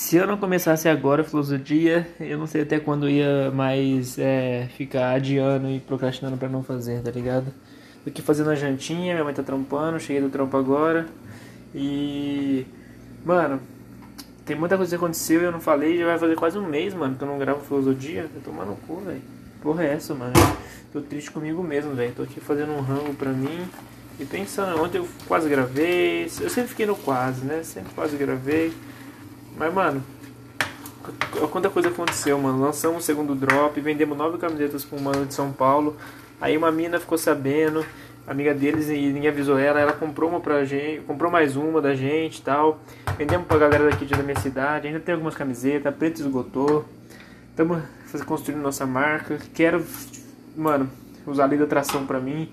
Se eu não começasse agora a filosofia, eu não sei até quando ia mais é, ficar adiando e procrastinando para não fazer, tá ligado? Do que fazendo a jantinha, minha mãe tá trampando, cheguei do trampo agora. E. Mano, tem muita coisa que aconteceu e eu não falei, já vai fazer quase um mês, mano, que eu não gravo filosofia. Tô tomando cu, velho. Porra é essa, mano? Tô triste comigo mesmo, velho. Tô aqui fazendo um rango pra mim. E pensando, ontem eu quase gravei. Eu sempre fiquei no quase, né? Sempre quase gravei. Mas, mano, quanta coisa aconteceu, mano. Lançamos o segundo drop, vendemos nove camisetas com um mano de São Paulo. Aí uma mina ficou sabendo, amiga deles, e ninguém avisou ela. Ela comprou uma pra gente, comprou mais uma da gente e tal. Vendemos pra galera daqui da minha cidade. Ainda tem algumas camisetas, preto esgotou. Estamos construindo nossa marca. Quero, mano, usar a lei da atração pra mim.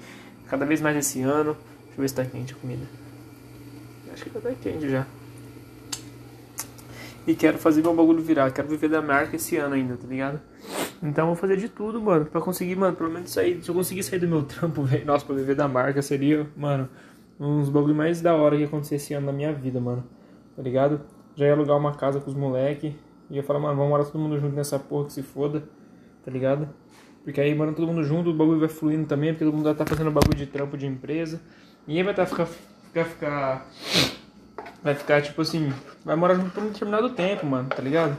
Cada vez mais esse ano. Deixa eu ver se tá quente a comida. Acho que tá quente já. E quero fazer meu bagulho virar. Quero viver da marca esse ano ainda, tá ligado? Então vou fazer de tudo, mano, pra conseguir, mano, pelo menos sair. Se eu conseguir sair do meu trampo, velho, nossa, pra viver da marca seria, mano, uns bagulho mais da hora que acontecer esse ano na minha vida, mano. Tá ligado? Já ia alugar uma casa com os moleque. Ia falar, mano, vamos morar todo mundo junto nessa porra que se foda. Tá ligado? Porque aí, mano, todo mundo junto, o bagulho vai fluindo também, porque todo mundo já tá fazendo bagulho de trampo de empresa. Ninguém vai tá ficar, ficar, ficar vai ficar tipo assim, vai morar junto por um determinado tempo, mano, tá ligado?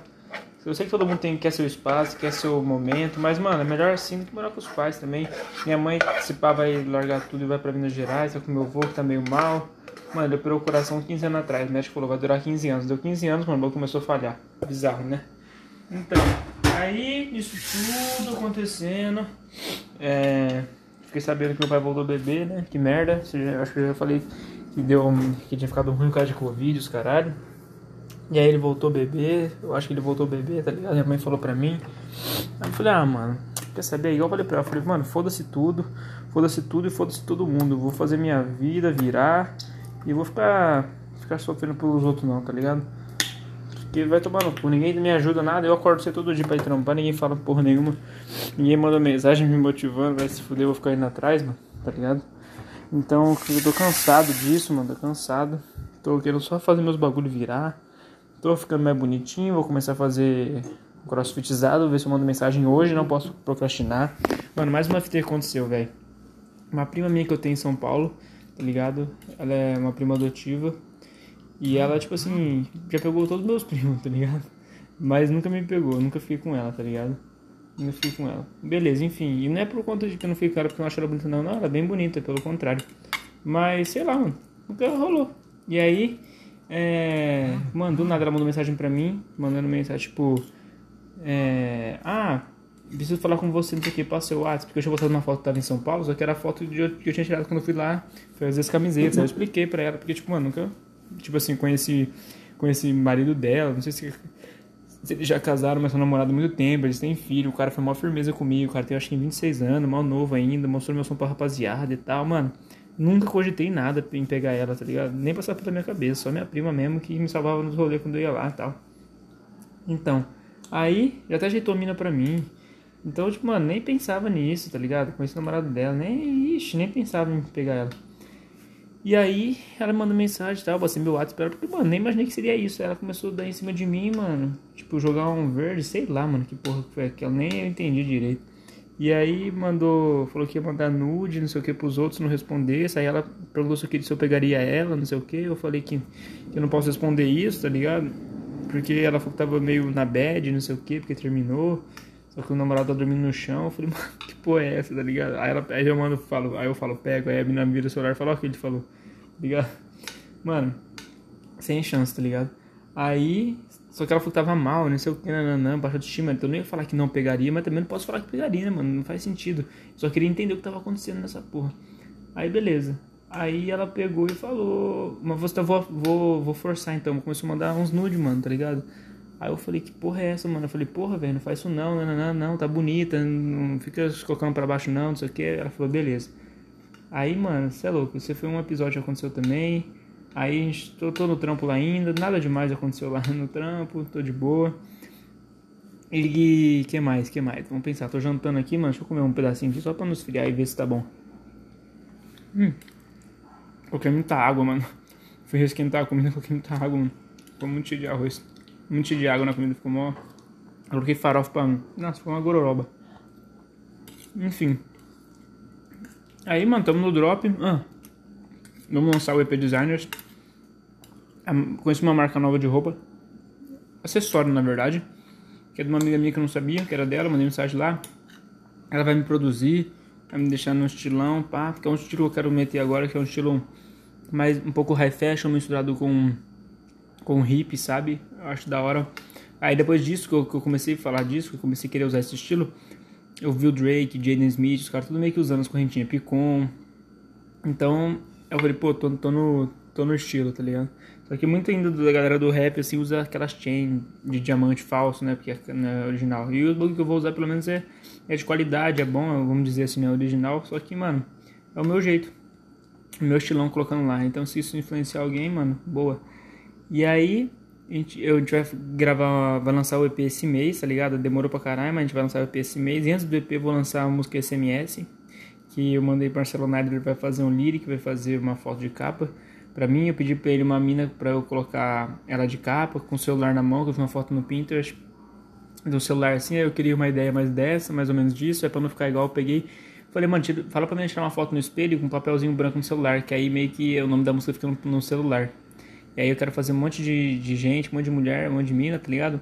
Eu sei que todo mundo tem, quer seu espaço, quer seu momento, mas, mano, é melhor assim do que morar com os pais também. Minha mãe, se pá, vai largar tudo e vai pra Minas Gerais, tá com meu avô que tá meio mal. Mano, ele operou o coração 15 anos atrás, o médico falou, vai durar 15 anos. Deu 15 anos, mano, o começou a falhar. Bizarro, né? Então, aí, isso tudo acontecendo, é... Fiquei sabendo que meu pai voltou a beber, né? Que merda. Acho que eu já falei que deu que tinha ficado ruim por causa de Covid, os caralho. E aí ele voltou a beber, eu acho que ele voltou a beber, tá ligado? Minha mãe falou pra mim. Aí eu falei, ah, mano, quer saber? Igual eu falei pra ela, eu falei, mano, foda-se tudo, foda-se tudo e foda-se todo mundo. Eu vou fazer minha vida virar e vou ficar, ficar sofrendo pelos outros não, tá ligado? Porque vai tomar no cu, ninguém me ajuda nada, eu acordo você todo dia pra ir trampar, ninguém fala porra nenhuma, ninguém manda mensagem me motivando, vai se fuder, eu vou ficar indo atrás, mano, tá ligado? Então eu tô cansado disso, mano, tô cansado. Tô querendo só fazer meus bagulho virar. Tô ficando mais bonitinho, vou começar a fazer crossfitizado, ver se eu mando mensagem hoje, não posso procrastinar. Mano, mais uma que aconteceu, velho. Uma prima minha que eu tenho em São Paulo, tá ligado? Ela é uma prima adotiva. E ela, tipo assim, já pegou todos os meus primos, tá ligado? Mas nunca me pegou, nunca fiquei com ela, tá ligado? Nunca fiquei com ela. Beleza, enfim. E não é por conta de que eu não fiquei com ela porque eu não acho ela bonita, não. Não, ela é bem bonita, pelo contrário. Mas, sei lá, mano. Nunca rolou. E aí, é, mandou nada, ela mandou mensagem pra mim, mandando mensagem tipo: é, Ah, preciso falar com você, não sei o que, passa o WhatsApp, porque eu tinha postado uma foto que tava em São Paulo, só que era a foto que eu, tinha tirado quando eu fui lá fazer as camisetas. Aí eu expliquei pra ela, porque, tipo, mano, nunca, tipo assim, conheci, conheci marido dela, não sei se, se eles já casaram, mas são namorados há muito tempo, eles têm filho, o cara foi maior firmeza comigo, o cara tem acho que 26 anos, mal novo ainda, mostrou meu som pra rapaziada e tal, mano. Nunca cogitei nada em pegar ela, tá ligado? Nem passar pela minha cabeça. Só minha prima mesmo que me salvava nos rolês quando eu ia lá e tal. Então, aí já até ajeitou a mina pra mim. Então, tipo, mano, nem pensava nisso, tá ligado? Conheci o namorado dela, nem, ixi, nem pensava em pegar ela. E aí, ela mandou mensagem e tal, passei meu WhatsApp pra porque, mano, nem imaginei que seria isso. Ela começou a dar em cima de mim, mano. Tipo, jogar um verde, sei lá, mano, que porra que foi aquela, nem eu entendi direito. E aí mandou, falou que ia mandar nude, não sei o que, pros outros, não respondesse. Aí ela perguntou se eu, queria, se eu pegaria ela, não sei o que. Eu falei que, que eu não posso responder isso, tá ligado? Porque ela falou que tava meio na bad, não sei o que, porque terminou. Só que o namorado tá dormindo no chão. Eu falei, mano, que porra é essa, tá ligado? Aí, ela, aí eu mando, falo, aí eu falo, pego. Aí a menina vira o celular e fala, ó, que ele falou, tá ligado? Mano, sem chance, tá ligado? Aí só que ela falou que tava mal, não sei o que, nananã, baixa autoestima. Então eu não ia falar que não pegaria, mas também não posso falar que pegaria, né, mano? Não faz sentido. só queria entender o que tava acontecendo nessa porra. Aí beleza. Aí ela pegou e falou, mas você tá, vou, vou, vou forçar então. Começou a mandar uns nudes, mano, tá ligado? Aí eu falei, que porra é essa, mano? Eu falei, porra, velho, não faz isso não, não, não, não, tá bonita, não fica colocando pra baixo não, não sei o que. Ela falou, beleza. Aí, mano, você é louco, você foi um episódio que aconteceu também. Aí tô, tô no trampo lá ainda, nada demais aconteceu lá no trampo, tô de boa. E que mais, que mais? Vamos pensar, tô jantando aqui, mano, deixa eu comer um pedacinho aqui só pra nos esfriar e ver se tá bom. Hum, coloquei muita água, mano. Fui esquentar a comida, coloquei muita água, mano. Ficou muito cheio de arroz. Muito cheio de água na comida, ficou mó. Eu coloquei farofa pra. Nossa, ficou uma gororoba. Enfim. Aí, mano, tamo no drop. Ah, vamos lançar o EP Designers. Conheci uma marca nova de roupa. Acessório, na verdade. Que é de uma amiga minha que eu não sabia, que era dela. Mandei mensagem lá. Ela vai me produzir. Vai me deixar no estilão, pá. Porque é um estilo que eu quero meter agora, que é um estilo mais um pouco high fashion misturado com com hip, sabe? Eu acho da hora. Aí depois disso que eu, comecei a falar disso, que eu comecei a querer usar esse estilo, eu vi o Drake, Jaden Smith, os caras tudo meio que usando as correntinhas Picon. Então eu falei, pô, tô, tô, no, tô no estilo, tá ligado? Só que muito ainda da galera do rap, assim, usa aquelas chain de diamante falso, né? Porque é né, original. E o bagulho que eu vou usar, pelo menos, é, é de qualidade, é bom, vamos dizer assim, né? Original. Só que, mano, é o meu jeito. O meu estilão colocando lá. Então, se isso influenciar alguém, mano, boa. E aí, a gente, eu, a gente vai gravar, vai lançar o EP esse mês, tá ligado? Demorou pra caralho, mas a gente vai lançar o EP esse mês. E antes do EP, eu vou lançar a música SMS, que eu mandei pro Marcelo Nader, ele vai fazer um lyric, vai fazer uma foto de capa. Pra mim, eu pedi pra ele uma mina pra eu colocar ela de capa, com o celular na mão, que eu vi uma foto no Pinterest do celular assim, aí eu queria uma ideia mais dessa, mais ou menos disso, é pra não ficar igual, eu peguei Falei, mano, fala pra mim tirar uma foto no espelho com um papelzinho branco no celular, que aí meio que o nome da música fica no, no celular. E aí eu quero fazer um monte de, de gente, um monte de mulher, um monte de mina, tá ligado?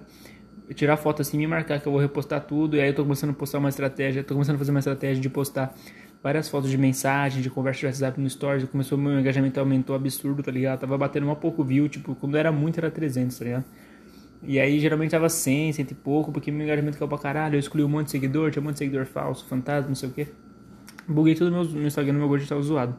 Tirar foto assim, me marcar que eu vou repostar tudo. E aí eu tô começando a postar uma estratégia, tô começando a fazer uma estratégia de postar várias fotos de mensagem, de conversa de WhatsApp no Stories. Começou, meu engajamento aumentou absurdo, tá ligado? Tava batendo um pouco view, tipo, quando era muito era 300, tá ligado? E aí geralmente tava 100, 100 e pouco, porque meu engajamento caiu pra caralho. Eu escolhi um monte de seguidor, tinha um monte de seguidor falso, fantasma, não sei o que. Buguei tudo no meu, Instagram, meu gosto tava zoado.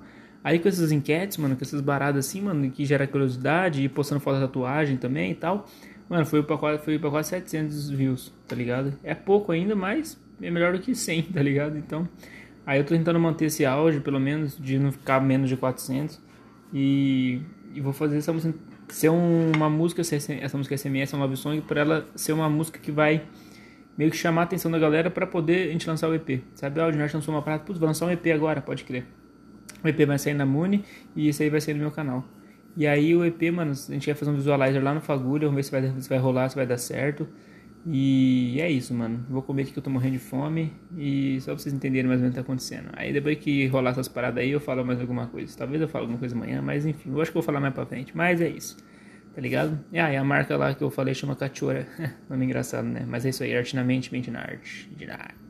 Aí com essas enquetes, mano, com essas baradas assim, mano, que gera curiosidade e postando foto da tatuagem também e tal, mano, foi pra quase, foi pra quase 700 views, tá ligado? É pouco ainda, mas é melhor do que 100, tá ligado? Então, aí eu tô tentando manter esse auge, pelo menos, de não ficar menos de 400 e, e vou fazer essa música ser uma música, essa música SMS, é um love song, pra ela ser uma música que vai meio que chamar a atenção da galera para poder a gente lançar o EP. Sabe, ah, o Junior lançou uma parada, putz, vou lançar um EP agora, pode crer. O EP vai sair na Muni e esse aí vai sair no meu canal. E aí o EP, mano, a gente vai fazer um visualizer lá no Fagulha, vamos ver se vai, se vai rolar, se vai dar certo. E é isso, mano. Vou comer aqui que eu tô morrendo de fome. E só pra vocês entenderem mais ou menos o que tá acontecendo. Aí depois que rolar essas paradas aí, eu falo mais alguma coisa. Talvez eu fale alguma coisa amanhã, mas enfim, eu acho que eu vou falar mais pra frente. Mas é isso. Tá ligado? Ah, e a marca lá que eu falei chama Cachora. Nome engraçado, né? Mas é isso aí, arte na mente, mente na arte. De nada.